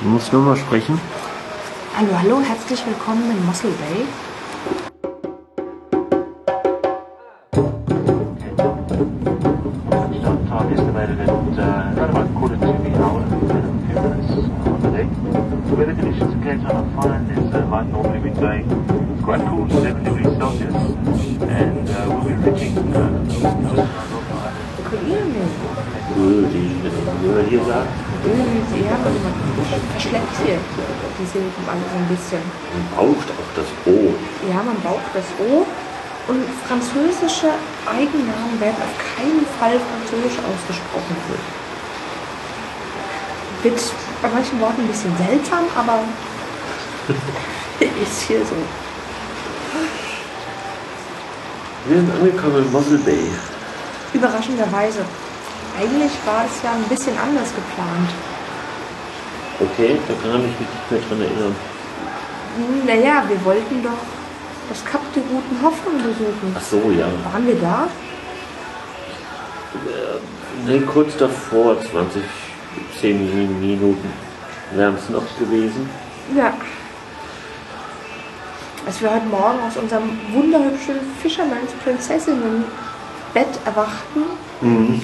Du musst nur mal sprechen. Hallo, hallo, herzlich willkommen in Mossel Bay. Time estimated at uh, around about quarter to the hour and a few minutes on the day. The weather conditions in Cape Town are fine. There's uh, light northerly wind going. It's quite cool, 7 degrees Celsius, and uh, we'll be reaching uh, Kollegen, Äh, die, wie man hier sagt, ja, also man verschleppt hier die Silben alle so ein bisschen. man braucht auch das O. Ja, man braucht das O. Und französische Eigennamen werden auf keinen Fall französisch ausgesprochen. Wird bei manchen Worten ein bisschen seltsam, aber ist hier so. Wir sind angekommen in Mossel Bay. Überraschenderweise. Eigentlich war es ja ein bisschen anders geplant. Okay, da kann ich mich nicht mehr dran erinnern. Naja, wir wollten doch das Kap der Guten Hoffnung besuchen. Ach so, ja. Waren wir da? Ne, kurz davor, 20, 10 Minuten wären es noch gewesen. Ja. Als wir heute Morgen aus unserem wunderhübschen Fischermanns Prinzessinnen Bett erwachten,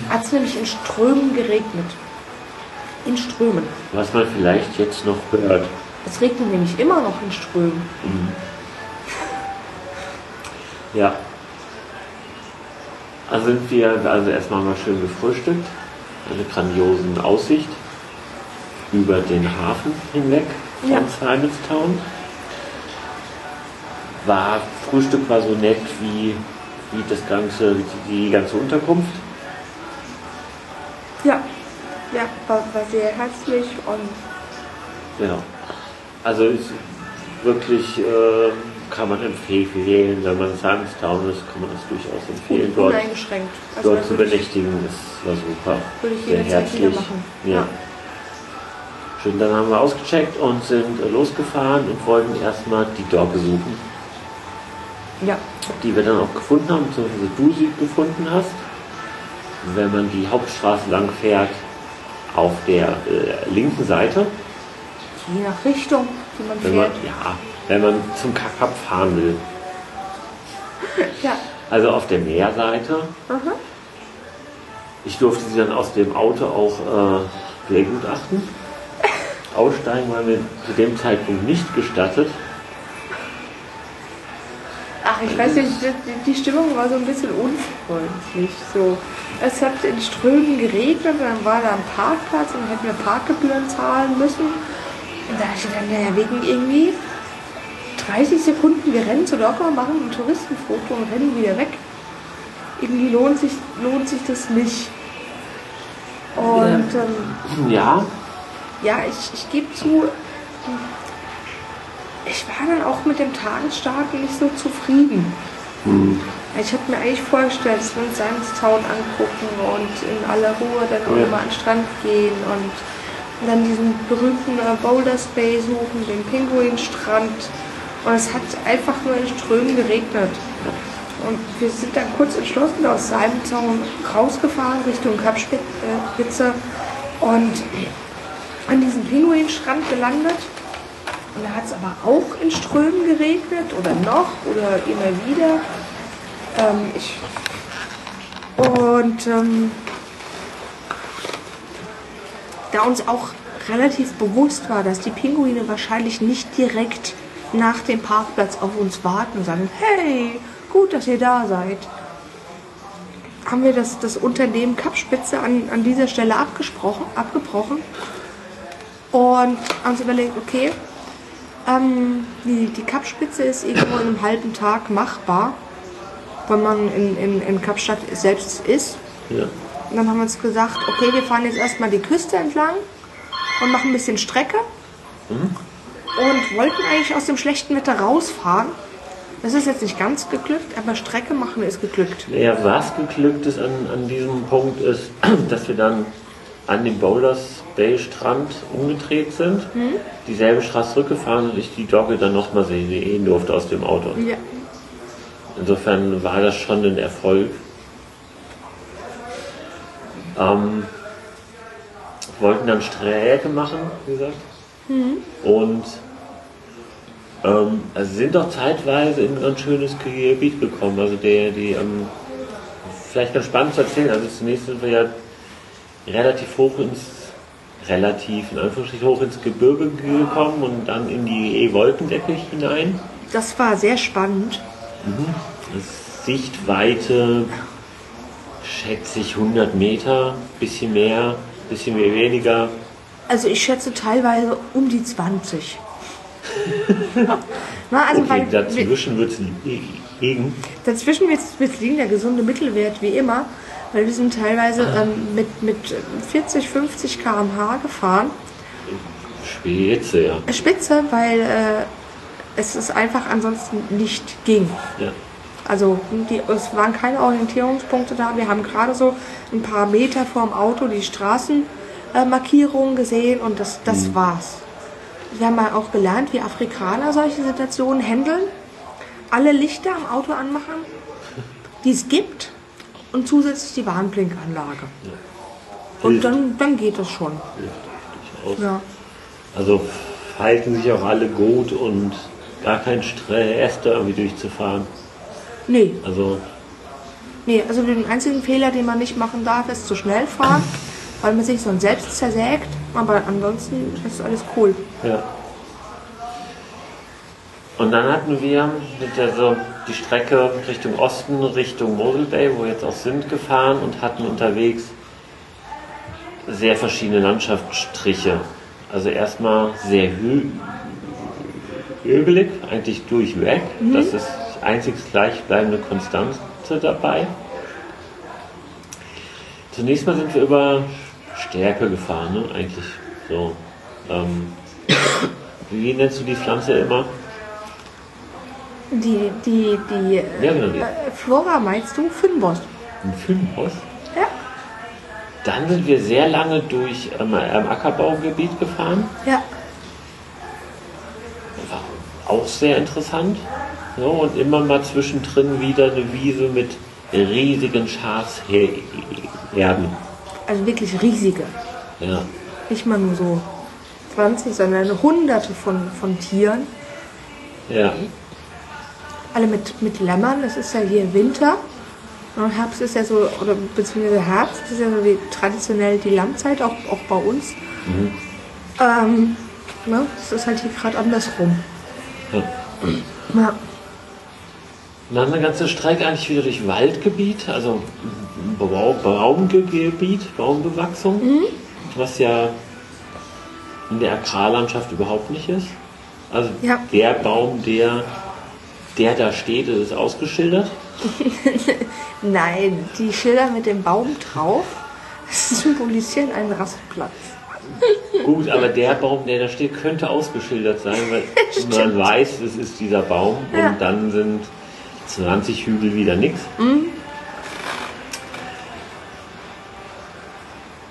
hat es nämlich in Strömen geregnet. In Strömen. Was man vielleicht jetzt noch hört. Es regnet nämlich immer noch in Strömen. Ja. Also sind wir also erstmal mal schön gefrühstückt. Eine grandiosen Aussicht über den Hafen hinweg von Ja. Simonstown. War, Frühstück war so nett wie, wie das ganze, wie die, die ganze Unterkunft. Ja. Ja, war, sehr herzlich und Ja. Also ist wirklich äh, kann man empfehlen, wenn man in Simonstown ist, kann man das durchaus empfehlen. un- Dort. Also dort zu benächtigen, das war super. Würde ich Sehr herzlich. machen. Ja. Ja. Schön, dann haben wir ausgecheckt und sind losgefahren und wollten erstmal die Dogge suchen, Ja. die wir dann auch gefunden haben, beziehungsweise du sie gefunden hast. Wenn man die Hauptstraße lang fährt, auf der äh, linken Seite, Je nach Richtung, wie man wenn man, fährt. ja, wenn man zum Kakap fahren will. Ja. Also auf der Meerseite. Aha. Ich durfte sie dann aus dem Auto auch äh, begutachten. Aussteigen war mir zu dem Zeitpunkt nicht gestattet. Ich weiß nicht, die, die Stimmung war so ein bisschen unfreundlich. So. Es hat in Strömen geregnet und dann war da ein Parkplatz und hätten wir Parkgebühren zahlen müssen. Und da ich dann, naja, wegen irgendwie 30 Sekunden, wir rennen zu Docker, machen ein Touristenfoto und rennen wieder weg. Irgendwie lohnt sich, lohnt sich das nicht. Und ähm, Ja, ja, ich, ich gebe zu, ich war dann auch mit dem Tagesstart nicht so zufrieden. Ich habe mir eigentlich vorgestellt, dass wir uns Sandstown angucken und in aller Ruhe dann auch Ja. mal an den Strand gehen und dann diesen berühmten Boulder Bay suchen, den Pinguinstrand. Und es hat einfach nur in Strömen geregnet. Und wir sind dann kurz entschlossen aus Salmzaun rausgefahren Richtung Kapspitze und an diesem Pinguinstrand gelandet. Und da hat es aber auch in Strömen geregnet oder noch oder immer wieder. Ähm, ich und ähm, da uns auch relativ bewusst war, dass die Pinguine wahrscheinlich nicht direkt nach dem Parkplatz auf uns warten und sagen, hey, gut, dass ihr da seid, haben wir das, das Unternehmen Kapspitze an, an dieser Stelle abgesprochen, abgebrochen und haben uns überlegt, okay, ähm, die, die Kapspitze ist irgendwo in einem halben Tag machbar, wenn man in, in, in Kapstadt selbst ist. ja. Und dann haben wir uns gesagt, okay, wir fahren jetzt erstmal die Küste entlang und machen ein bisschen Strecke. Und wollten eigentlich aus dem schlechten Wetter rausfahren. Das ist jetzt nicht ganz geglückt, aber Strecke machen ist geglückt. Ja, was geglückt ist an, an diesem Punkt ist, dass wir dann an dem Boulders Bay Strand umgedreht sind, dieselbe Straße zurückgefahren und ich die Dogge dann nochmal sehen durfte aus dem Auto. Ja. Insofern war das schon ein Erfolg. Ähm, wollten dann Strecke machen, wie gesagt. Und ähm, also sind doch zeitweise in ein ganz schönes Gebiet gekommen. Also der, die, ähm, vielleicht ganz spannend zu erzählen, also zunächst sind wir ja relativ hoch ins, relativ in Anführungsstrichen hoch ins Gebirge gekommen und dann in die E-Wolkendecke hinein. Das war sehr spannend. Sichtweite schätze ich 100 Meter, bisschen mehr, bisschen mehr weniger. Also ich schätze teilweise um die 20. Na, also Okay, dazwischen wird es liegen. dazwischen wird es liegen, der gesunde Mittelwert wie immer, weil wir sind teilweise Ah. ähm, mit, mit 40, 50 km/h gefahren. Spitze, ja. Spitze, weil äh, es ist einfach ansonsten nicht ging. ja. Also die, es waren keine Orientierungspunkte da. Wir haben gerade so ein paar Meter vorm Auto die Straßenmarkierungen gesehen und das, das war's. Wir haben mal auch gelernt, wie Afrikaner solche Situationen handeln. Alle Lichter am Auto anmachen, die es gibt und zusätzlich die Warnblinkanlage. Und Hilft. dann, dann geht es schon. Durchaus. Ja. Also verhalten sich auch alle gut und gar kein Stress, da irgendwie durchzufahren. Nee, Also nee, also den einzigen Fehler, den man nicht machen darf, ist zu schnell fahren, weil man sich sonst selbst zersägt. Aber ansonsten ist alles cool. Ja. Und dann hatten wir mit der so die Strecke Richtung Osten, Richtung Mosel Bay, wo wir jetzt auch sind, gefahren und hatten unterwegs sehr verschiedene Landschaftsstriche. Also erstmal sehr hü hügelig, eigentlich durchweg. Das ist die einzig gleichbleibende Konstante dabei. Zunächst mal sind wir über Stärke gefahren, ne? eigentlich so. Ähm, wie nennst du die Pflanze immer? Die, die, die Ja, die. äh, Flora meinst du? Fynbos. Ein Filmhaus? Ja. Dann sind wir sehr lange durch ähm, ähm, Ackerbaugebiet gefahren. Ja. War auch sehr interessant. So, und immer mal zwischendrin wieder eine Wiese mit riesigen Schafsherden. Also wirklich riesige. Ja. Nicht mal nur so 20, sondern hunderte von, von Tieren. Ja. Alle mit, mit Lämmern. Es ist ja hier Winter. Und Herbst ist ja so, oder beziehungsweise Herbst ist ja so die, traditionell die Lammzeit, auch, auch bei uns. Ähm, ne? Es ist halt hier gerade andersrum. ja. Ja. Und dann eine ganze Strecke eigentlich wieder durch Waldgebiet, also Bau- Baumgebiet, Baumbewachsung, was ja in der Agrarlandschaft überhaupt nicht ist. Also Ja. der Baum, der, der da steht, ist ausgeschildert. Nein, die Schilder mit dem Baum drauf symbolisieren einen Rastplatz. Gut, aber der Baum, der da steht, könnte ausgeschildert sein, weil man weiß, es ist dieser Baum Ja. und dann sind 20 Hügel wieder nichts.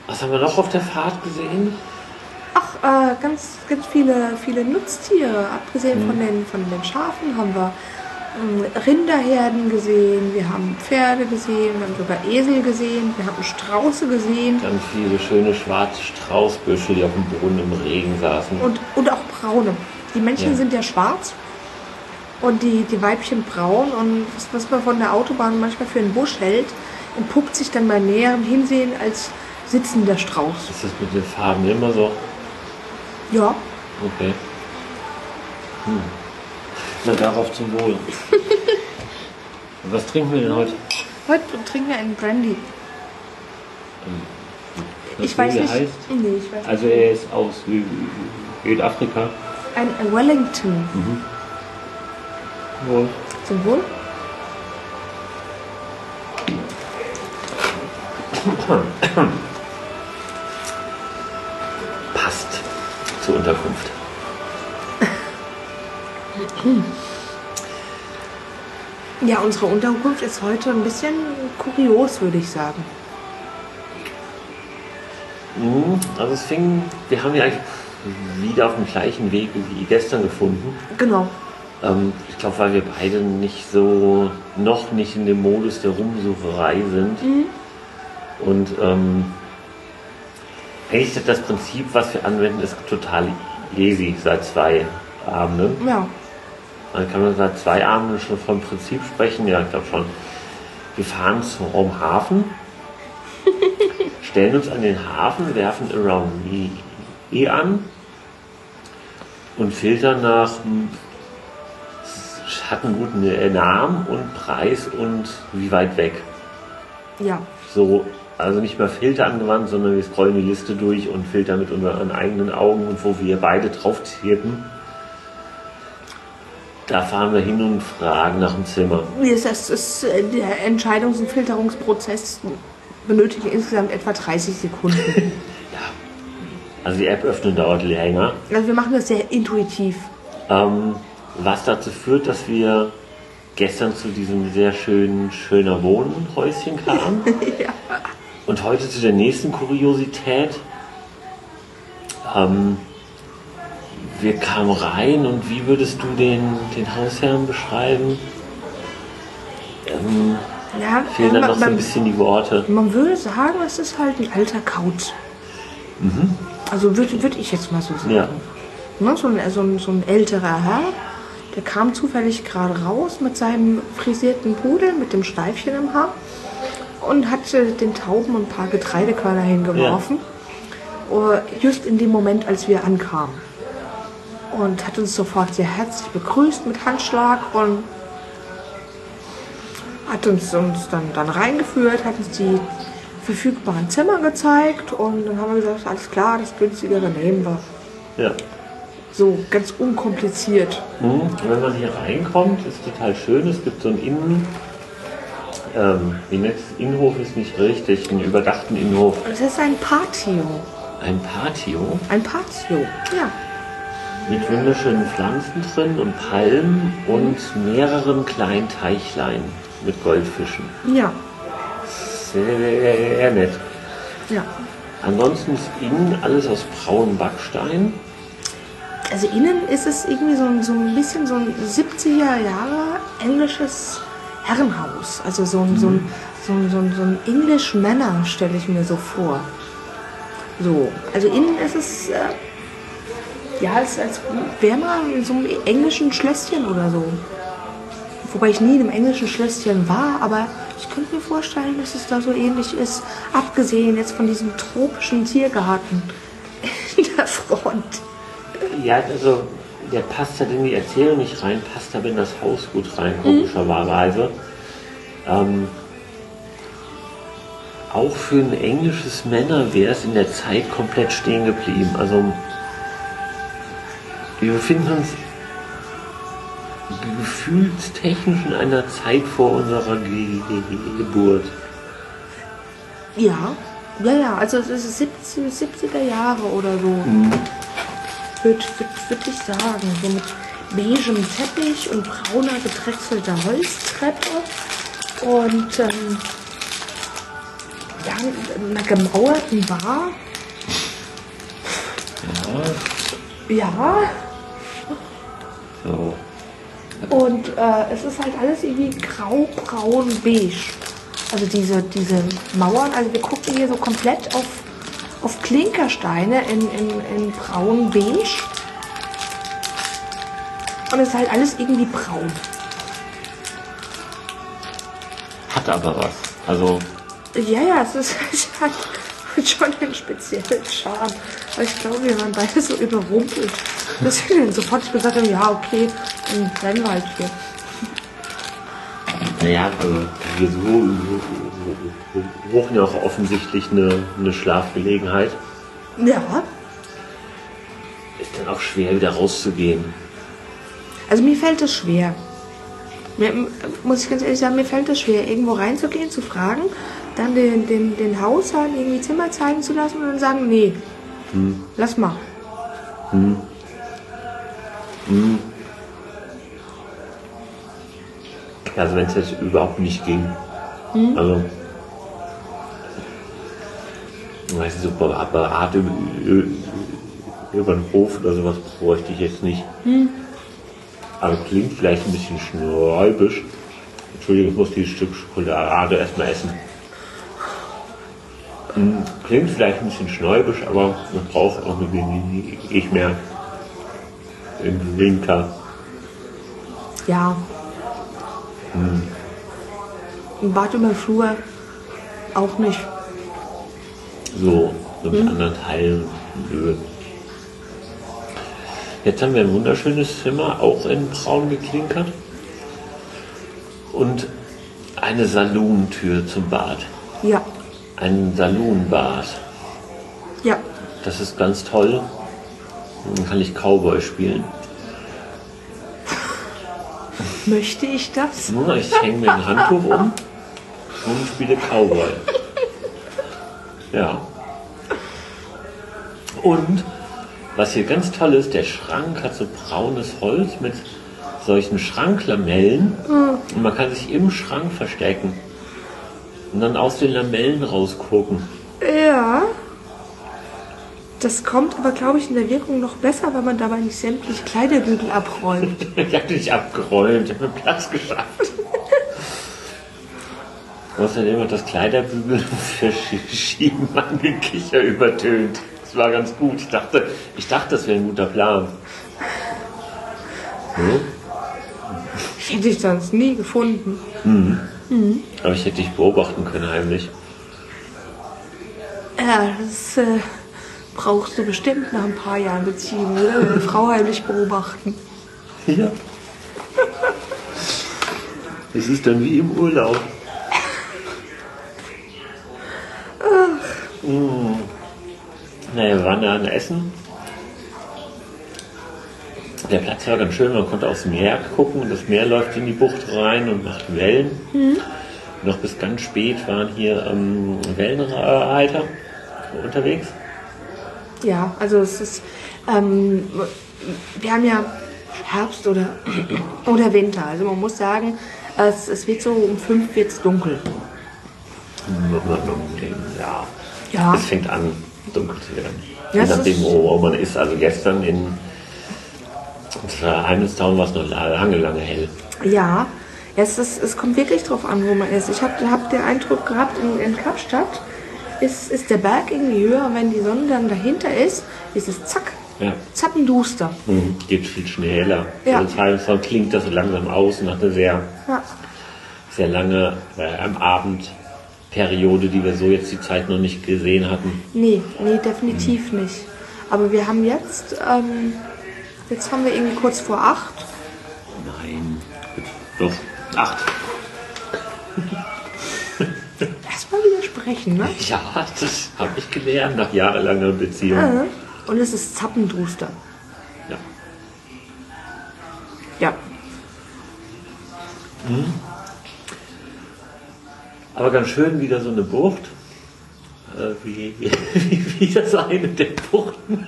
Was haben wir noch auf der Fahrt gesehen? Ach, äh, ganz, ganz viele, viele Nutztiere. Abgesehen von, den, von den Schafen haben wir ähm, Rinderherden gesehen, wir haben Pferde gesehen, wir haben sogar Esel gesehen, wir haben Strauße gesehen Ganz viele schöne schwarze Straußbüsche, die auf dem Boden im Regen saßen. und, und auch braune. Die Männchen Ja. sind ja schwarz und die, die Weibchen braun. Und was, was man von der Autobahn manchmal für einen Busch hält, entpuppt sich dann bei näherem Hinsehen als sitzender Strauß. Ist das mit den Farben immer so? Ja, Okay. Hm. Na, darauf zum Wohl. Was trinken wir denn heute? heute trinken wir einen Brandy. Was Ich weiß wie er nicht. heißt? Nee, ich weiß Also er ist aus Sü- Südafrika. Ein Wellington. Wohl. Zum Wohl. Passt zur Unterkunft. Ja, unsere Unterkunft ist heute ein bisschen kurios, würde ich sagen. Mhm, Also es fing, wir haben ja eigentlich wieder auf dem gleichen Weg wie gestern gefunden. Genau. Ähm, ich glaube, weil wir beide nicht so, noch nicht in dem Modus der Rumsucherei sind. Und ähm, eigentlich das Prinzip, was wir anwenden, ist total Lesi seit zwei Abenden. Ja. Dann kann man seit zwei Abenden schon vom Prinzip sprechen. Ja, ich glaube schon. Wir fahren zum Hafen, stellen uns an den Hafen, werfen Around Me E an und filtern nach hm, hat einen guten Namen und Preis und wie weit weg. Ja. So, also nicht mehr Filter angewandt, sondern wir scrollen die Liste durch und filtern mit unseren eigenen Augen und wo wir beide drauf tippen. Da fahren wir hin und fragen nach dem Zimmer. Das ist, äh, der Entscheidungs- und Filterungsprozess benötigt insgesamt etwa 30 Sekunden. Also die App öffnen dauert länger. Also wir machen das sehr intuitiv. Ähm, was dazu führt, dass wir gestern zu diesem sehr schönen schöner Wohnhäuschen kamen. Und heute zu der nächsten Kuriosität. Ähm, wir kamen rein und wie würdest du den, den Hausherrn beschreiben? Ähm, Ja, fehlen dann noch so ein man, bisschen die Worte. man würde sagen, es ist halt ein alter Kauz. Also würde würd ich jetzt mal so sagen. Ja. Ne, so, ein, so, ein, so ein älterer Herr, der kam zufällig gerade raus mit seinem frisierten Pudel, mit dem Steifchen im Haar und hatte den Tauben ein paar Getreidekörner hingeworfen. Äh, Just in dem Moment, als wir ankamen. Und hat uns sofort sehr herzlich begrüßt mit Handschlag und hat uns, uns dann, dann reingeführt, hat uns die verfügbaren Zimmer gezeigt und dann haben wir gesagt, alles klar, das günstigere nehmen wir. Ja. So ganz unkompliziert. Mhm. Wenn man hier reinkommt, ist total schön. Es gibt so einen Innen, ähm, wie nennt? Innenhof ist nicht richtig, einen überdachten Innenhof. Das ist ein Patio. Ein Patio Ein Patio, ja. mit wunderschönen Pflanzen drin und Palmen und mehreren kleinen Teichlein mit Goldfischen. Ja, Sehr nett. ja. Ansonsten ist innen alles aus braunem Backstein. Also innen ist es irgendwie so, ein- so ein bisschen so ein 70er Jahre englisches Herrenhaus. Also so ein, so ein, so ein, so ein, so ein English Manor stelle ich mir so vor. So, also innen ist es äh, ja als, als wäre man in so einem englischen Schlösschen oder so. Wobei ich nie in einem englischen Schlösschen war, aber ich könnte mir vorstellen, dass es da so ähnlich ist. Abgesehen jetzt von diesem tropischen Tiergarten in der Front. Ja, also der passt halt in die Erzählung nicht rein, passt aber in das Haus gut rein, komischerweise. Ähm, auch für ein englisches Männer wäre es in der Zeit komplett stehen geblieben. Also wir befinden uns gefühlstechnisch in einer Zeit vor unserer Ge Geburt. Ja, ja, ja, also es ist 70, 70er Jahre oder so. Würde würd, ich sagen. So mit beigem Teppich und brauner gedrechselter Holztreppe. Und ähm, ja, einer gemauerten Bar. Ja, So. und äh, es ist halt alles irgendwie grau, braun, beige. Also diese, diese Mauern, also wir gucken hier so komplett auf, auf Klinkersteine in, in, in braun, beige. Und es ist halt alles irgendwie braun. Hat aber was. Also Ja, ja, es ist hat schon einen speziellen Charme. Aber ich glaube, wir waren beide so überrumpelt, dass wir dann sofort gesagt haben, ja, okay, dann bleiben wir halt hier. Naja, also wir suchen suchen ja auch offensichtlich eine, eine Schlafgelegenheit. Ja, Ist dann auch schwer wieder rauszugehen. Also mir fällt es schwer. Mir, muss ich ganz ehrlich sagen, mir fällt es schwer, irgendwo reinzugehen, zu fragen, dann den, den, den Hausherrn irgendwie Zimmer zeigen zu lassen und dann sagen, nee, lass mal. Also wenn es jetzt überhaupt nicht ging. Also ich weiß nicht, so Ber- Berater über, den Hof oder sowas bräuchte ich jetzt nicht. Aber klingt vielleicht ein bisschen schnäubisch. Entschuldigung, ich muss dieses Stück Schokolade erstmal essen. Hm, Klingt vielleicht ein bisschen schnäubisch, aber man braucht auch eine wenig mehr. in Winter. Ja. Im Bad über den Flur auch nicht. So, so mit anderen Teilen. Nö. Jetzt haben wir ein wunderschönes Zimmer, auch in braun geklinkert. Und eine Salontür zum Bad. Ja. Ein Salonbad. Ja. Das ist ganz toll. Dann kann ich Cowboy spielen. Möchte ich das? Nur ich hänge mir ein Handtuch um und spiele Cowboy. Ja. Und was hier ganz toll ist, der Schrank hat so braunes Holz mit solchen Schranklamellen und man kann sich im Schrank verstecken und dann aus den Lamellen rausgucken. Ja. Das kommt aber, glaube ich, in der Wirkung noch besser, weil man dabei nicht sämtliche Kleiderbügel abräumt. Ich habe nicht abgeräumt, ich habe mir Platz geschafft. Außerdem hat das Kleiderbügel für Schieben mein Gekicher übertönt. Das war ganz gut. Ich dachte, ich dachte, das wäre ein guter Plan. Hm? Ich hätte ich sonst nie gefunden. Aber ich hätte dich beobachten können heimlich. Ja, das äh, brauchst du bestimmt nach ein paar Jahren Beziehung, oder? Eine Frau heimlich beobachten. Ja. Es ist dann wie im Urlaub. Mm. Naja, wir waren da an Essen. Der Platz war ganz schön, man konnte aufs Meer gucken. Das Meer läuft in die Bucht rein und macht Wellen. Noch bis ganz spät waren hier ähm, Wellenreiter unterwegs. Ja, also es ist, ähm, wir haben ja Herbst oder, oder Winter. Also man muss sagen, es, es wird so um fünf wird's dunkel. Ja. Ja. Es fängt an, dunkel zu werden. Ja, Je nachdem, wo man ist. Also gestern in Heimnistown war es noch lange, lange hell. Ja, es, ist, es kommt wirklich drauf an, wo man ist. Ich habe hab den Eindruck gehabt, in, in Kapstadt ist, ist der Berg irgendwie höher und wenn die Sonne dann dahinter ist, ist es zack, Ja. zappenduster. Mhm. Geht viel schneller. Ja. Also in Heimnistown klingt das so langsam aus und hat eine sehr, Ja. sehr lange äh, am Abend Periode, die wir so jetzt die Zeit noch nicht gesehen hatten. Nee, nee, definitiv nicht. Aber wir haben jetzt, ähm, jetzt haben wir irgendwie kurz vor acht. Nein. Doch. Acht. Erstmal widersprechen, ne? Ja, das habe ich gelernt nach jahrelanger Beziehung. Ja. Und es ist zappenduster. Ja. Ja. Aber ganz schön wieder so eine Bucht. Äh, wie, wie, wie das eine der Buchten.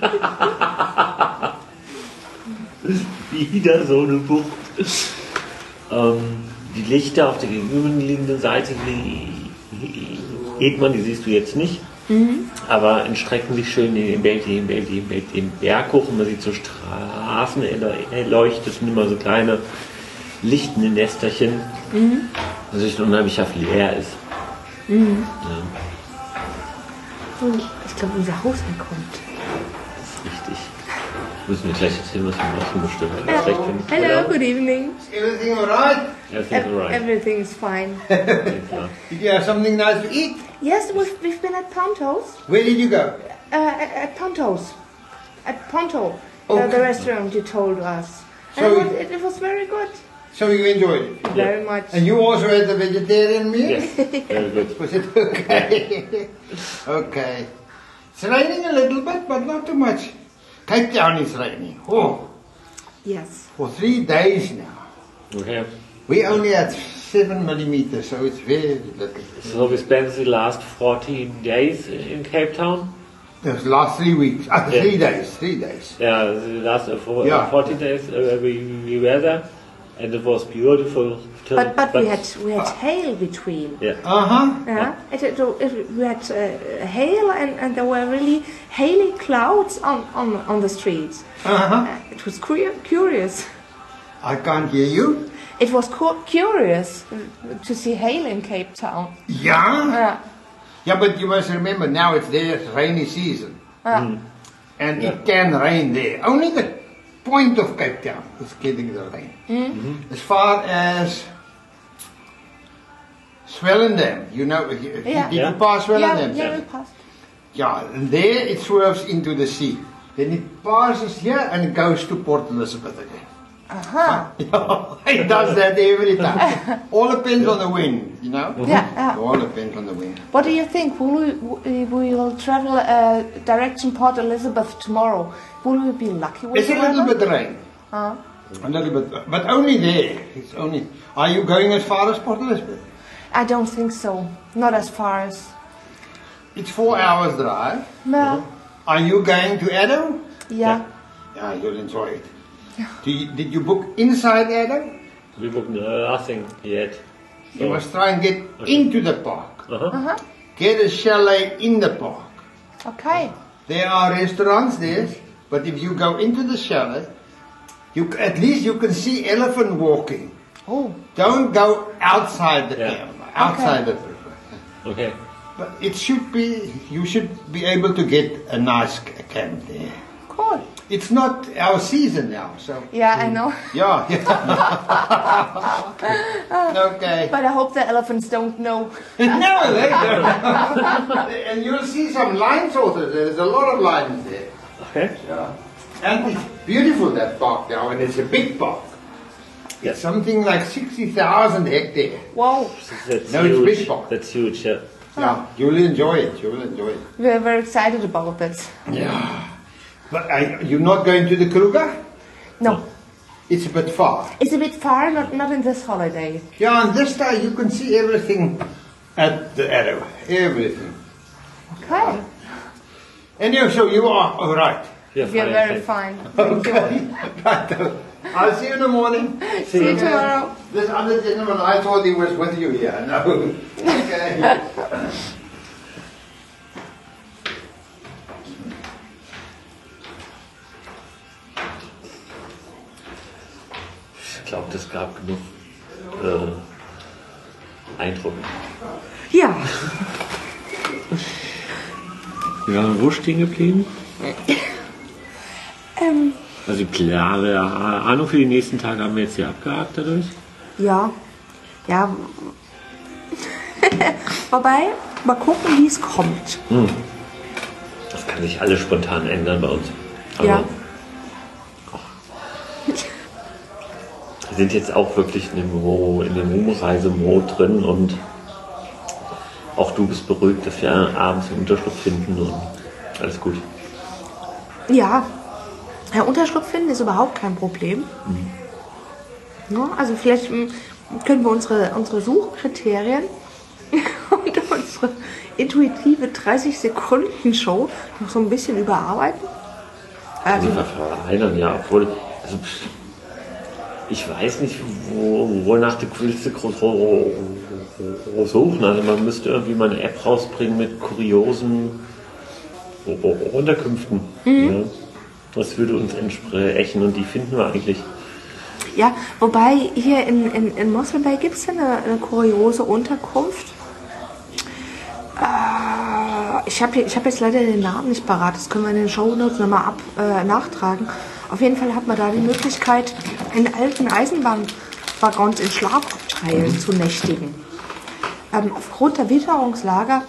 wieder so eine Bucht. Ähm, die Lichter auf der gegenüberliegenden Seite die geht man, die siehst du jetzt nicht. Aber entstrecken sich schön den Berg, den Berg, den Berg, den Berg hoch und man sieht so Straßen erleuchtet und immer so kleine lichtende Nesterchen. Das ist unheimlich leer ist. Ja, Und ich glaube, unser Hausherr kommt. das ist richtig. Müssen wir gleich erzählen, was wir machen bestimmt. Ja. Schlecht finden. Hello, good evening. Everything all right? Everything's Ev- alright. Everything is fine. Did you have something nice to eat? yes, we've, we've been at Ponto's. Where did you go? Uh, at, at Ponto's. At Ponto. Uh, Okay. the restaurant you told us. And So it, you- was, it, it was very good. So you enjoyed it? Very much. And you also had the vegetarian meal? Yes, very good. Was it okay? okay. It's raining a little bit, but not too much. Cape Town is raining. Oh, Yes. for three days now. Okay. We only had seven millimeters, so it's very little. So we spent the last 14 days in Cape Town. The last three weeks, uh, Yeah. three days, three days. Yeah, the last uh, four, Yeah. 14 days uh, we, we were there, and it was beautiful. till- But but we had we had hail between. yeah. Uh huh. Yeah. It, it, it, we had uh, hail and, and there were really haily clouds on, on, on the streets. Uh huh. Uh, it was cu- curious. I can't hear you. It was cu- curious uh, to see hail in Cape Town. Yeah. Yeah. Yeah, but you must remember now it's their rainy season. Yeah. And it can rain there. Only the point of Cape Town is getting the rain. Hmm? Mm-hmm. As far as Swellendam, you know, you- Yeah. did Yeah. you pass Ja, Swellendam? ja, we passed. Yeah, and there it swerves into the sea. Then it passes here and it goes to Port Elizabeth again. Aha. Yeah, it does that every time. All depends on the wind, you know? Yeah, yeah. All depends on the wind. What do you think? Will we, we will travel uh, direction Port Elizabeth tomorrow. Will we be lucky with It's a little bit rain. Uh, A little bit, but only there. It's only. Are you going as far as Port Elizabeth? I don't think so. Not as far as. It's four hours drive. No. Are you going to Addo? Yeah. Yeah, you'll enjoy it. Do you, did you book inside Addo? We booked nothing yet. You So, must try and get into the park. uh-huh. Uh-huh. Get a chalet in the park. Okay. There are restaurants there, but if you go into the chalet, you at least you can see elephant walking. Oh. Don't go outside the Yeah. camp, outside the river. Okay. But it should be, you should be able to get a nice camp there. Cool. It's not our season now, so. Yeah, I know. Yeah, yeah. okay. But I hope the elephants don't know. no, they don't. and you'll see some lion sorters. There's a lot of lions there. Okay. Yeah. And it's beautiful, that park now, and it's a big park. Yeah. It's something like 60,000 hectares. Wow. That's No, it's huge. big park. That's huge, yeah. Yeah, you'll enjoy it. You'll enjoy it. We're very excited about this. Yeah. But are you're not going to the Kruger? No. It's a bit far. It's a bit far, not, not in this holiday. Yeah, on this time you can see everything at the arrow. Everything. Okay. Ah. Anyway, so you are all right. Yeah, We're very fine. fine. Thank you. right. I'll see you in the morning. See you tomorrow. This other gentleman, I thought he was with you here. No. Okay. glaube, das gab genug äh, Eindruck. Ja. Wir waren wo stehen geblieben? Ähm, Also klare Ahnung für die nächsten Tage haben wir jetzt hier abgehakt dadurch. ja. Ja. Wobei, mal gucken, wie es kommt. Das kann sich alles spontan ändern bei uns. Aber Ja. Wir sind jetzt auch wirklich in dem, Mo- in dem Rumreisemod drin und auch du bist beruhigt, dass wir abends einen Unterschlupf finden und alles gut. Ja. Ja, Unterschlupf finden ist überhaupt kein Problem. Ja, also vielleicht mm, können wir unsere, unsere Suchkriterien und unsere intuitive 30-Sekunden-Show noch so ein bisschen überarbeiten. Also, verfeinern ja, obwohl, also, ich weiß nicht, wo, wonach willst du groß, suchen. Also man müsste irgendwie mal eine App rausbringen mit kuriosen Unterkünften. Ja. Das würde uns entsprechen und die finden wir eigentlich. ja, wobei hier in, in, in Mossel Bay gibt es ja eine, eine kuriose Unterkunft. Äh, ich habe ich hab jetzt leider den Namen nicht parat, das können wir in den Shownotes nochmal ab, äh, nachtragen. Auf jeden Fall hat man da die Möglichkeit, in alten Eisenbahnwaggons in Schlafabteilen zu nächtigen. Ähm, aufgrund der Witterungslage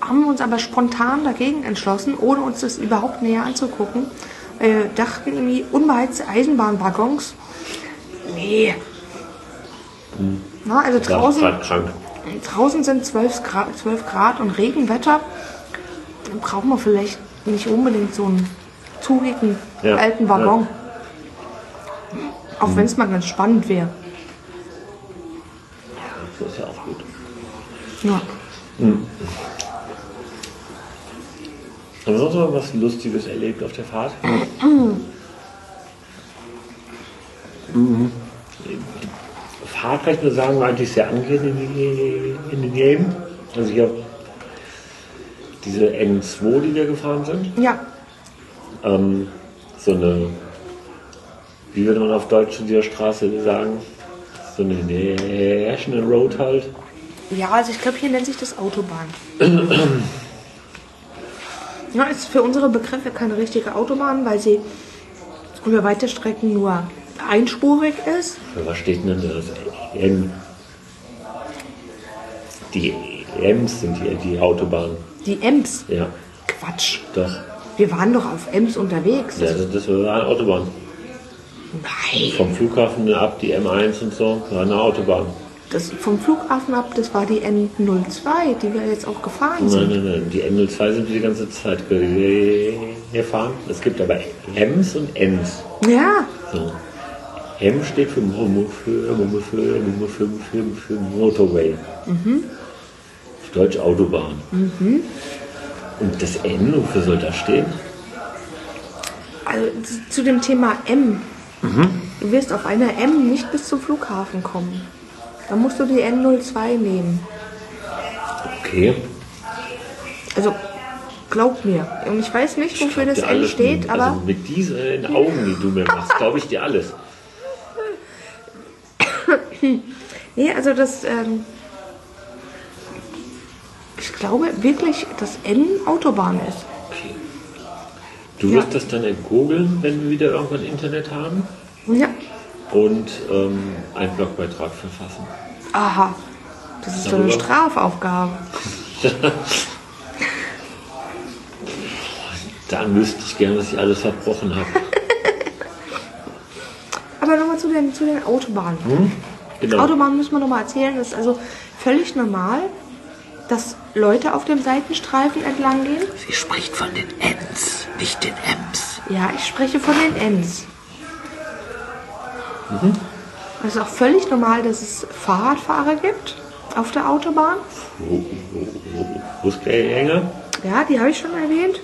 haben wir uns aber spontan dagegen entschlossen, ohne uns das überhaupt näher anzugucken. Wir dachten irgendwie, unbeheizte Eisenbahnwaggons. Nee. Na, also draußen, draußen sind 12 Grad, 12 Grad und Regenwetter. Dann brauchen wir vielleicht nicht unbedingt so einen zugigen Ja, alten Waggon. Auch wenn es mal ganz spannend wäre. Das ist ja auch gut. Ja. Haben wir sonst noch was Lustiges erlebt auf der Fahrt? Mhm. Fahrt, kann ich nur sagen, war eigentlich sehr angenehm in den Leben. Also hier diese N2, die wir gefahren sind. ja, Ähm, so eine, wie würde man auf Deutsch zu dieser Straße sagen? So eine National Road halt. Ja, also ich glaube, hier nennt sich das Autobahn. ja, ist für unsere Begriffe keine richtige Autobahn, weil sie über weite Strecken nur einspurig ist. Für was steht denn das M? Die M's sind die, die Autobahn. Die Ems. Ja, Quatsch. doch. Wir waren doch auf Ems unterwegs. Ja, das, das war eine Autobahn. Nein. Vom Flughafen ab die M1 und so, war eine Autobahn. Das, vom Flughafen ab, das war die N02, die wir jetzt auch gefahren Nein, sind. nein, nein. Die M02 sind wir die ganze Zeit ge- gefahren. Es gibt aber M's und N's. Ja, So. M steht für, für, für, für, Motorway. Auf Deutsch Autobahn. Und das N, wofür soll das stehen? also zu- dem Thema M. Du wirst auf einer M nicht bis zum Flughafen kommen. Da musst du die N02 nehmen. Okay. Also glaub mir. Und ich weiß nicht, wofür das N steht, aber Also mit diesen Augen, die du mir machst, glaube ich dir alles. nee, also das. Ähm, glaube wirklich, dass N Autobahn ist. Okay. Du wirst das dann googeln, wenn wir wieder irgendwann Internet haben Ja. und ähm, einen Blogbeitrag verfassen. Aha. Das ist so eine? Strafaufgabe. Dann wüsste ich gern, was ich alles verbrochen habe. Aber nochmal zu den, zu den Autobahnen. Genau. Autobahnen müssen wir nochmal erzählen. Das ist also völlig normal, dass Leute auf dem Seitenstreifen entlang gehen. Sie spricht von den Ns, nicht den Ms. Ja, ich spreche von den Ns. Es ist auch völlig normal, dass es Fahrradfahrer gibt auf der Autobahn. Fußgänger? Ja, die habe ich schon erwähnt.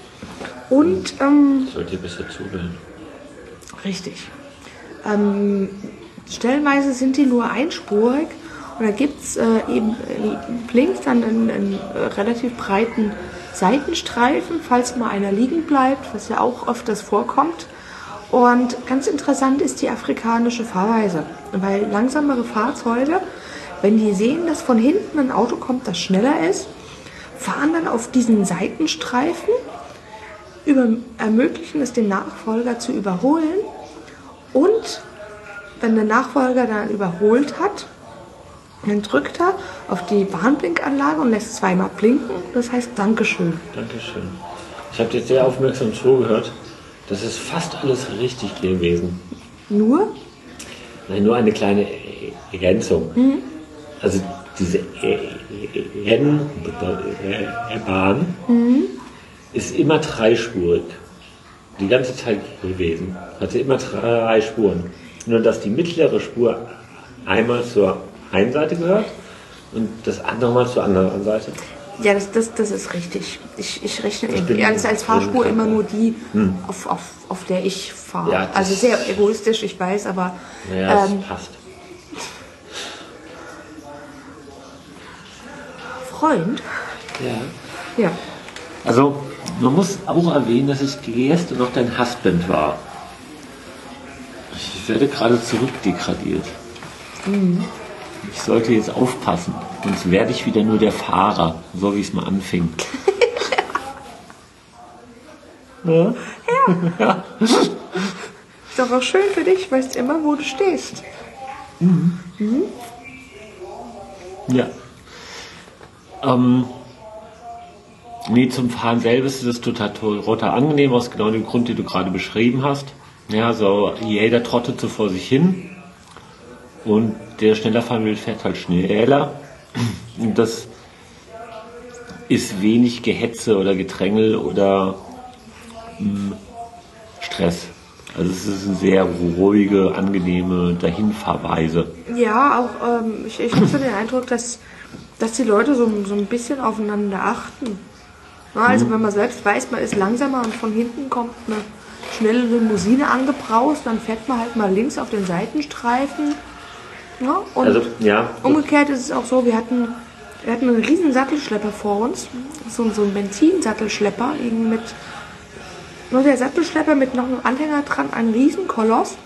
Und, ähm, Sollt ihr besser zuhören. richtig. Ähm, stellenweise sind die nur einspurig und da gibt es äh, eben äh, links dann einen, einen äh, relativ breiten Seitenstreifen, falls mal einer liegen bleibt, was ja auch öfters vorkommt. Und ganz interessant ist die afrikanische Fahrweise, weil langsamere Fahrzeuge, wenn die sehen, dass von hinten ein Auto kommt, das schneller ist, fahren dann auf diesen Seitenstreifen, über, ermöglichen es dem Nachfolger zu überholen und wenn der Nachfolger dann überholt hat, dann drückt er auf die Warnblinkanlage und lässt zweimal blinken. Das heißt Dankeschön. Dankeschön. Ich habe jetzt sehr aufmerksam zugehört. Das ist fast alles richtig gewesen. Nur, Nein, nur eine kleine Ergänzung. Also diese N-Bahn ist immer dreispurig. Die ganze Zeit gewesen. Hatte immer drei Spuren. Nur dass die mittlere Spur einmal zur einen Seite gehört und das andere mal zur anderen Seite. ja, das, das, das ist richtig. Ich, ich rechne bin- als, als Fahrspur immer nur die, auf, auf, auf der ich fahre. Ja, also sehr egoistisch, ich weiß, aber Naja, das ähm, passt. Freund, Ja. ja. Also, man muss auch erwähnen, dass ich gestern noch dein Husband war. Ich werde gerade zurückdegradiert. Ich sollte jetzt aufpassen, sonst werde ich wieder nur der Fahrer, so wie es mal anfing. Ist doch auch schön für dich, weißt immer, wo du stehst. Ja. Ähm, nee, zum Fahren selbst ist es total, total angenehm, aus genau dem Grund, den du gerade beschrieben hast. Ja, so jeder trottet so vor sich hin und der schneller fahren will, fährt halt schneller. Und das ist wenig Gehetze oder Gedrängel oder mh, Stress. Also es ist eine sehr ruhige, angenehme Dahinfahrweise. Ja, auch ähm, ich, ich habe so den Eindruck, dass, dass die Leute so, so ein bisschen aufeinander achten. Ja, also wenn man selbst weiß, man ist langsamer und von hinten kommt eine schnelle Limousine angebraust, dann fährt man halt mal links auf den Seitenstreifen. Ja, und Also, ja, umgekehrt ist es auch so, wir hatten, wir hatten einen riesen Sattelschlepper vor uns, so, so einen Benzinsattelschlepper, mit nur der Sattelschlepper mit noch einem Anhänger dran, ein Riesenkoloss.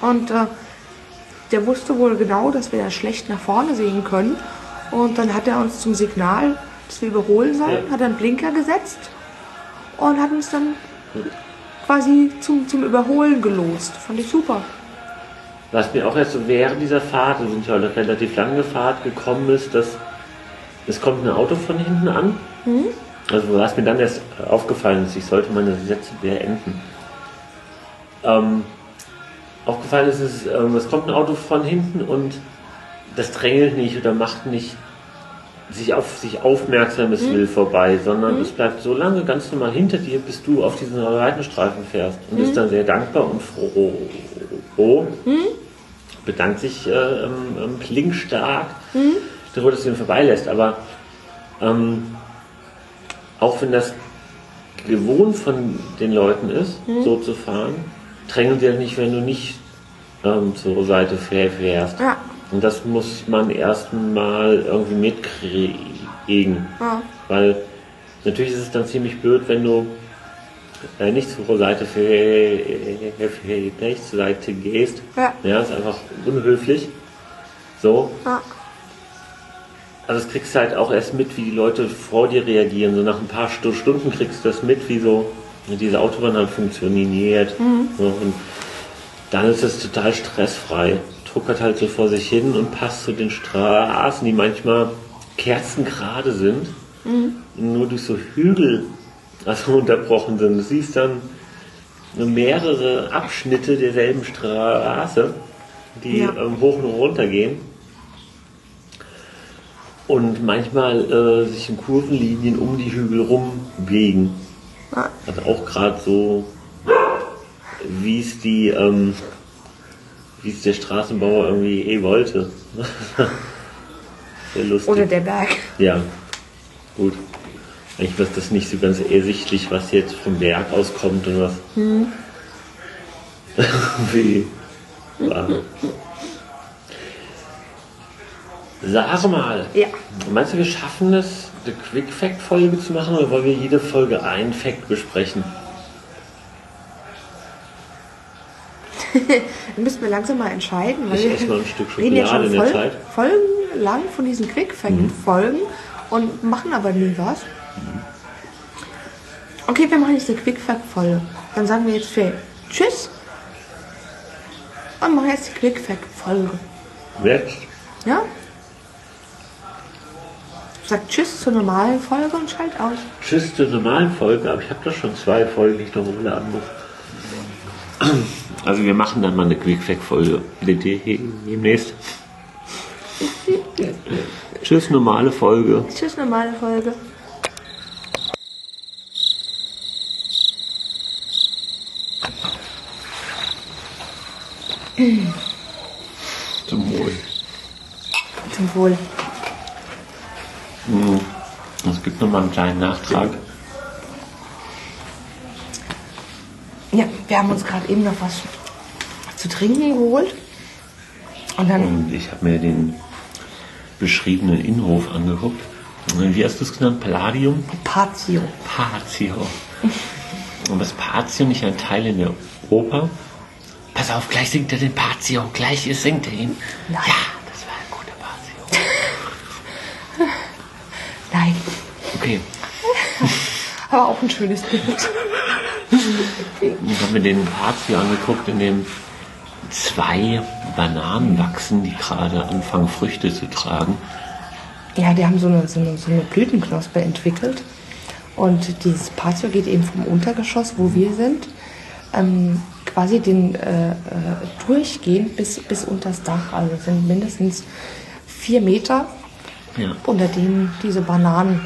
Und äh, der wusste wohl genau, dass wir da schlecht nach vorne sehen können. Und dann hat er uns zum Signal, dass wir überholen sollen, Ja. hat er einen Blinker gesetzt und hat uns dann quasi zum, zum Überholen gelost. Fand ich super. Was mir auch erst so während dieser Fahrt, wir sind ja eine relativ lange Fahrt gekommen ist, dass es kommt ein Auto von hinten an. Also was mir dann erst aufgefallen ist, ich sollte meine Sätze beenden. Ähm, aufgefallen ist, es, ähm, es kommt ein Auto von hinten und das drängelt nicht oder macht nicht sich auf sich aufmerksames will vorbei, sondern es bleibt so lange ganz normal hinter dir, bis du auf diesen Seitenstreifen fährst und ist dann sehr dankbar und froh. froh bedankt sich äh, ähm, ähm, plinkstark darüber, dass du ihn vorbeilässt. Aber ähm, auch wenn das gewohnt von den Leuten ist, so zu fahren, drängen sie halt nicht, wenn du nicht ähm, zur Seite fährst. Ja. Und das muss man erstmal irgendwie mitkriegen. Ja. Weil natürlich ist es dann ziemlich blöd, wenn du äh, nicht zur Seite fährst, nicht zur Seite gehst. Ja. ja, ist einfach unhöflich. So. Ja. Also das kriegst du halt auch erst mit, wie die Leute vor dir reagieren. So nach ein paar Stu- Stunden kriegst du das mit, wie so diese Autobahn halt funktioniert. So, und dann ist es total stressfrei. Tuckert halt so vor sich hin und passt zu den Straßen, die manchmal kerzengerade sind. Und nur durch so Hügel also unterbrochen sind. Du siehst dann mehrere Abschnitte derselben Straße, die Ja. ähm, hoch und runter gehen. Und manchmal äh, sich in Kurvenlinien um die Hügel rumbiegen. Ja. Also auch gerade so, wie es die, ähm, wie es der Straßenbauer irgendwie eh wollte. Sehr lustig. Oder der Berg. Ja, gut. Eigentlich ist das nicht so ganz ersichtlich, was jetzt vom Berg aus kommt und was. Wie. war. Sag mal, Ja. meinst du, wir schaffen es, eine Quick Fact Folge zu machen oder wollen wir jede Folge einen Fact besprechen? Dann müssen wir langsam mal entscheiden, weil Ich wir esse mal ein Stück Schokolade schon in der voll, Zeit. Folgen lang von diesen Quick Fact Folgen und machen aber nie was. Okay, wir machen jetzt eine Quick Fact Folge. Dann sagen wir jetzt für Tschüss und machen jetzt die Quick Fact Folge. Jetzt? Ja? Sag Tschüss zur normalen Folge und schalt aus. Tschüss zur normalen Folge, aber ich habe doch schon zwei Folgen, die ich noch hochladen muss. Also wir machen dann mal eine Quick Fact Folge demnächst. Tschüss, normale Folge. Tschüss, normale Folge. Zum Wohl. Zum Wohl. Es gibt noch mal einen kleinen Nachtrag. Ja, wir haben uns gerade eben noch was zu trinken geholt. Und dann Und ich habe mir den beschriebenen Innenhof angeguckt. Wie hast du es genannt? Palladium? Patio. Patio. Und das Patio nicht ein Teil in der Oper? Pass auf, gleich singt er den Patio. Gleich singt er ihn. Nein. Ja, das war ein guter Patio. Nein, Okay, aber auch ein schönes Bild. Ich habe mir den Patio angeguckt, in dem zwei Bananen wachsen, die gerade anfangen, Früchte zu tragen. Ja, die haben so eine, so eine, so eine Blütenknospe entwickelt. Und dieses Patio geht eben vom Untergeschoss, wo wir sind, ähm, quasi den äh, äh, durchgehend bis, bis unters Dach. Also es sind mindestens vier Meter, Ja. unter denen diese Bananen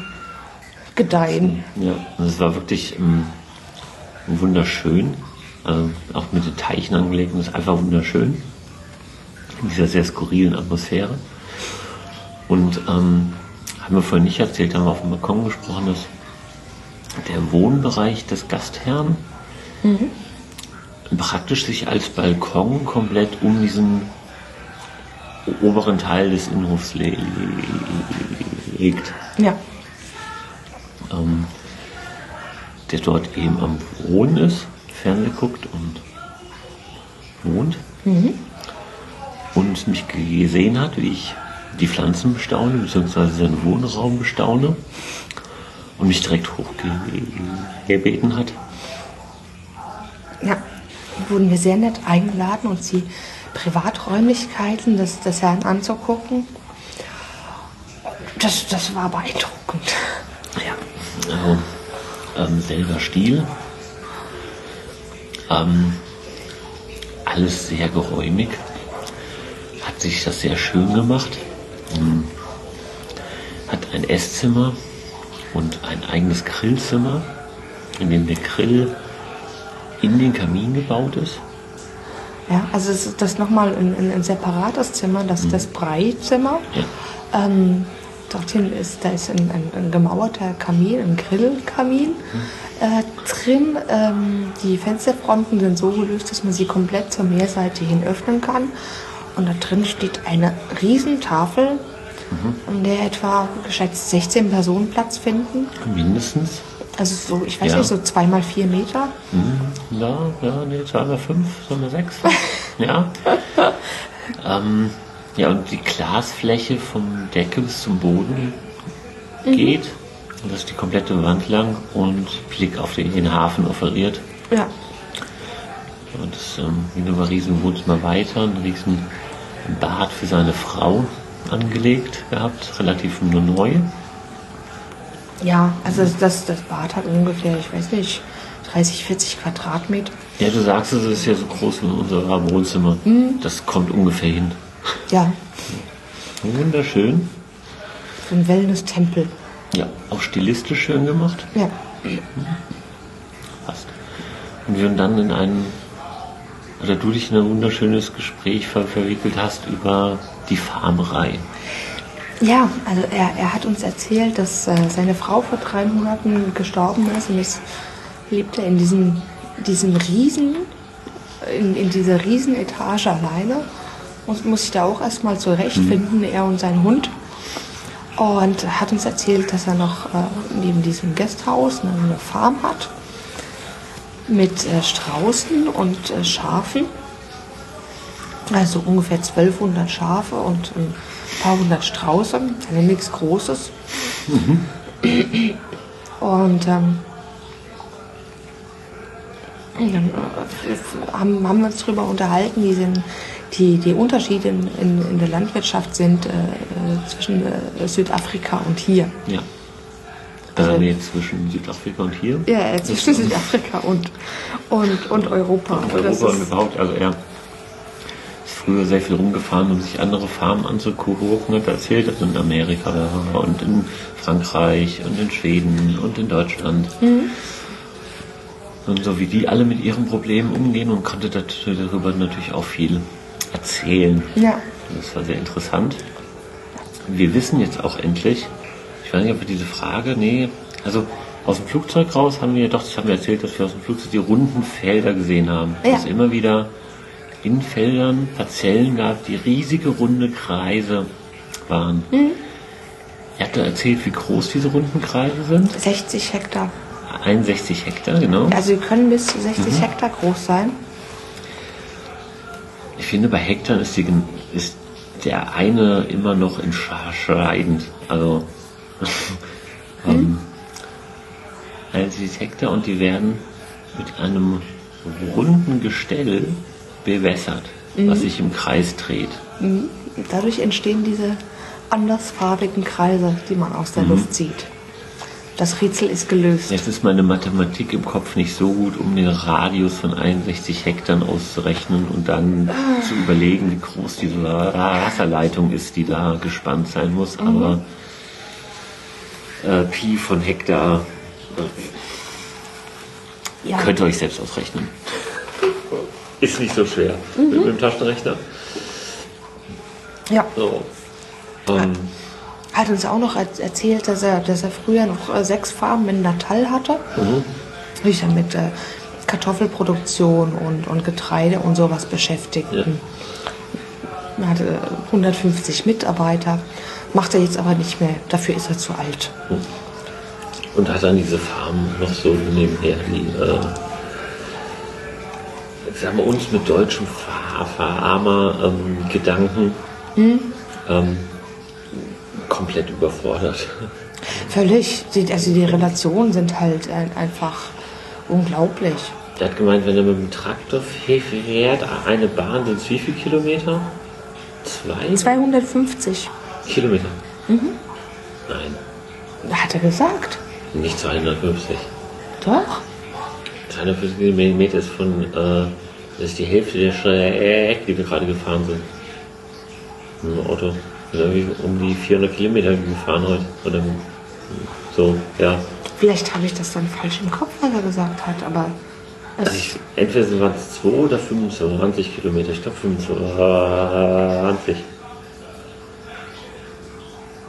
gedeihen. Ja, und es war wirklich ähm, wunderschön. Also auch mit den Teichen angelegt und ist einfach wunderschön. In dieser sehr skurrilen Atmosphäre. Und ähm, haben wir vorhin nicht erzählt, haben wir auf dem Balkon gesprochen, dass der Wohnbereich des Gastherrn praktisch sich als Balkon komplett um diesen oberen Teil des Innenhofs le legt. Ja, ähm, der dort eben am Wohnen ist, Fernsehen guckt und wohnt. Und mich gesehen hat, wie ich die Pflanzen bestaune, beziehungsweise seinen Wohnraum bestaune. Und mich direkt hochgebeten hat. Ja, wurden wir sehr nett eingeladen, uns die Privaträumlichkeiten des, des Herrn anzugucken. Das, das war beeindruckend. Ja, also ähm, selber Stil. Ähm, alles sehr geräumig. Hat sich das sehr schön gemacht. Ähm, hat ein Esszimmer und ein eigenes Grillzimmer, in dem der Grill in den Kamin gebaut ist. Ja, also ist das nochmal ein, ein, ein separates Zimmer, das ist das Breizimmer. Ja. Ähm, dorthin ist, da ist ein, ein, ein gemauerter Kamin, ein Grillkamin äh, drin. Ähm, die Fensterfronten sind so gelöst, dass man sie komplett zur Meerseite hin öffnen kann. Und da drin steht eine Riesentafel, an der etwa geschätzt 16 Personen Platz finden. Mindestens. Also so, ich weiß Ja. nicht, so zwei mal vier Meter. Hm, Ja, ja, nee, zwei mal fünf, zwei mal sechs. ja. ähm, ja, und die Glasfläche vom Decke bis zum Boden geht. Und das ist die komplette Wand lang und Blick auf den, den Hafen offeriert. Ja, Und das ähm, Wiener Riesen Wohnzimmer weiter, ein riesen Bad für seine Frau angelegt gehabt, relativ nur neu. ja also das, das Bad hat ungefähr, ich weiß nicht, 30, 40 Quadratmeter. Ja, du sagst, es ist ja so groß wie unser Wohnzimmer. Das kommt ungefähr hin. Ja, Wunderschön. so ein Wellness-Tempel. Ja, auch stilistisch schön gemacht. Ja. Passt. Und wir dann in ein, oder du dich in ein wunderschönes Gespräch ver verwickelt hast über die Farmerei. Ja, also er, er hat uns erzählt, dass äh, seine Frau vor drei Monaten gestorben ist und jetzt lebt er in diesem, diesem Riesen, in, in dieser Riesenetage alleine und muss sich da auch erstmal zurechtfinden, er und sein Hund. Und hat uns erzählt, dass er noch äh, neben diesem Gasthaus eine, eine Farm hat mit äh, Straußen und äh, Schafen. Also ungefähr 1200 Schafe und ein paar hundert Strauße, also nichts Großes. Und ähm, dann äh, haben, haben wir uns darüber unterhalten, wie sind die, die Unterschiede in, in, in der Landwirtschaft sind äh, äh, zwischen äh, Südafrika und hier. Ja. Also- äh, nee, zwischen Südafrika und hier. Ja, äh, zwischen Südafrika und, und, und Europa. Und das Europa ist- überhaupt. Also er ist früher sehr viel rumgefahren, um sich andere Farmen anzugucken, hat erzählt, also in Amerika und in Frankreich und in Schweden und in Deutschland. Und so wie die alle mit ihren Problemen umgehen und konnte darüber natürlich auch viel erzählen. Ja. Das war sehr interessant. Wir wissen jetzt auch endlich, ich weiß nicht, ob wir diese Frage, nee, also aus dem Flugzeug raus haben wir, doch, das haben wir erzählt, dass wir aus dem Flugzeug die runden Felder gesehen haben. Ja. Dass es immer wieder in Feldern Parzellen gab, die riesige runde Kreise waren. Er hat da erzählt, wie groß diese runden Kreise sind. 60 Hektar. 61 Hektar, genau. Also sie können bis zu 60 Hektar groß sein. Ich finde, bei Hektar ist, die, ist der eine immer noch entscheidend. Also, ähm, 61 Hektar und die werden mit einem runden Gestell bewässert, was sich im Kreis dreht. Dadurch entstehen diese andersfarbigen Kreise, die man aus der Luft sieht. Das Rätsel ist gelöst. Jetzt ist meine Mathematik im Kopf nicht so gut, um den Radius von 61 Hektar auszurechnen und dann zu überlegen, wie groß diese Wasserleitung ist, die da gespannt sein muss. Aber äh, Pi von Hektar äh, Ja, könnt ihr euch selbst ausrechnen. Ist nicht so schwer mit dem Taschenrechner. ja. So. Ähm, Hat uns auch noch er- erzählt, dass er, dass er früher noch äh, sechs Farmen in Natal hatte. Die sich dann mit äh, Kartoffelproduktion und, und Getreide und sowas beschäftigten. Er hatte äh, 150 Mitarbeiter, macht er jetzt aber nicht mehr. Dafür ist er zu alt. Und hat dann diese Farm noch so nebenher, die, äh, sagen wir uns mit deutschen Fa- Farmer-Gedanken ähm, komplett überfordert. Völlig. Die, also die Relationen sind halt ein, einfach unglaublich. Der hat gemeint, wenn er mit dem Traktor fährt, eine Bahn sind es wie viele Kilometer? Zwei 250. Kilometer? Mhm. Nein, Hat er gesagt. nicht 250. Doch. 250 Kilometer ist von, äh, das ist die Hälfte der Strecke, die wir gerade gefahren sind. Mit dem Auto. Sind irgendwie um die 400 Kilometer gefahren heute. Oder so, ja. Vielleicht habe ich das dann falsch im Kopf, was er gesagt hat, aber Also ich, entweder waren es 2 oder 25 Kilometer. Ich glaube 25.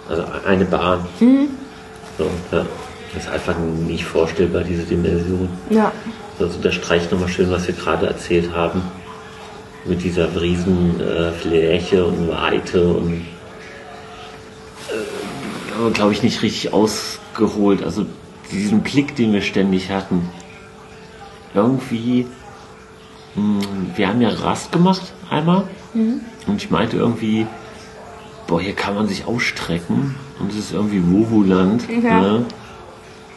Also eine Bahn. So, ja. Das ist einfach nicht vorstellbar, diese Dimension. ja, Das unterstreicht nochmal schön, was wir gerade erzählt haben. Mit dieser riesen äh, Fläche und Weite und glaube ich nicht richtig ausgeholt. Also diesen Blick, den wir ständig hatten. Irgendwie, mh, wir haben ja Rast gemacht einmal und ich meinte irgendwie, boah, hier kann man sich ausstrecken und es ist irgendwie Wuhu-Land. Ja. Ne?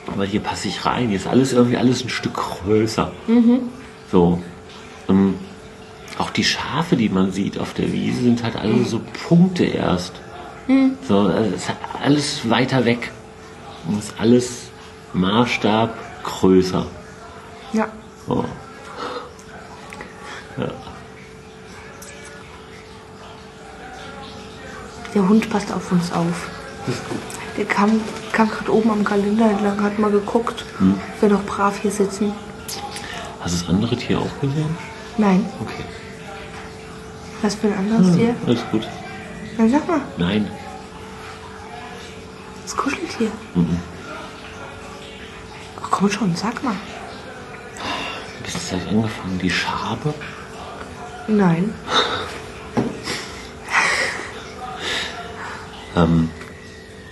Aber hier passe ich rein. Hier ist alles irgendwie alles ein Stück größer. So. Und auch die Schafe, die man sieht auf der Wiese, sind halt alle so Punkte erst. So, also ist alles weiter weg. Und es ist alles Maßstab größer. ja. So. Der Hund passt auf uns auf. Der kam, kam gerade oben am Kalender entlang, hat mal geguckt, ob wir noch brav hier sitzen. Hast du das andere Tier auch gesehen? Nein, Okay. was für ein anderes Tier? Alles gut. Dann sag mal, Nein. Das Kuscheltier. Ach, komm schon, sag mal. Bis jetzt habe ich angefangen. Die Schabe. Nein. Ähm,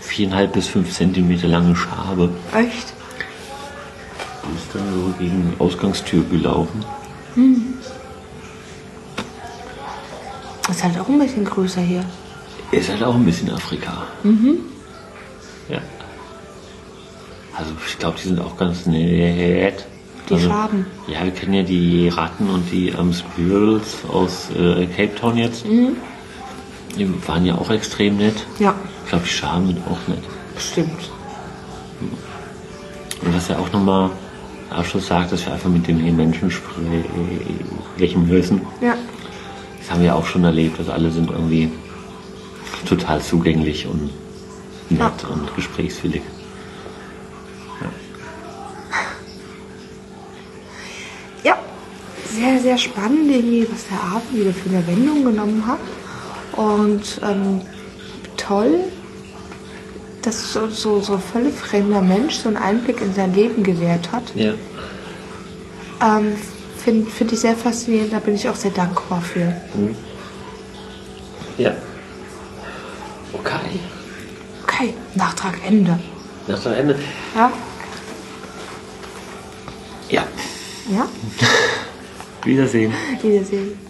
viereinhalb bis fünf Zentimeter lange Schabe. Echt? Die ist dann so gegen die Ausgangstür gelaufen. Ist halt auch ein bisschen größer hier. Ist halt auch ein bisschen Afrika. Ja. Also ich glaube, die sind auch ganz nett. Die also, Schaben. Ja, wir kennen ja die Ratten und die ähm, Squirrels aus äh, Cape Town jetzt. Die waren ja auch extrem nett. Ja, Ich glaube, die Schaben sind auch nett. bestimmt. Und was ja auch nochmal Abschluss sagt, dass wir einfach mit den Menschen sprechen müssen. Ja. Das haben wir auch schon erlebt. Also alle sind irgendwie total zugänglich und nett und gesprächswillig. Ja, sehr, sehr spannend, irgendwie, was der Abend wieder für eine Wendung genommen hat. Und ähm, toll, dass so, so, so völlig fremder Mensch so einen Einblick in sein Leben gewährt hat. Ja. Ähm, Finde find ich sehr faszinierend, da bin ich auch sehr dankbar für. Ja. Okay. Nachtrag Ende. Nach dem Ende. Ja? Ja. Ja? Wiedersehen. Wiedersehen.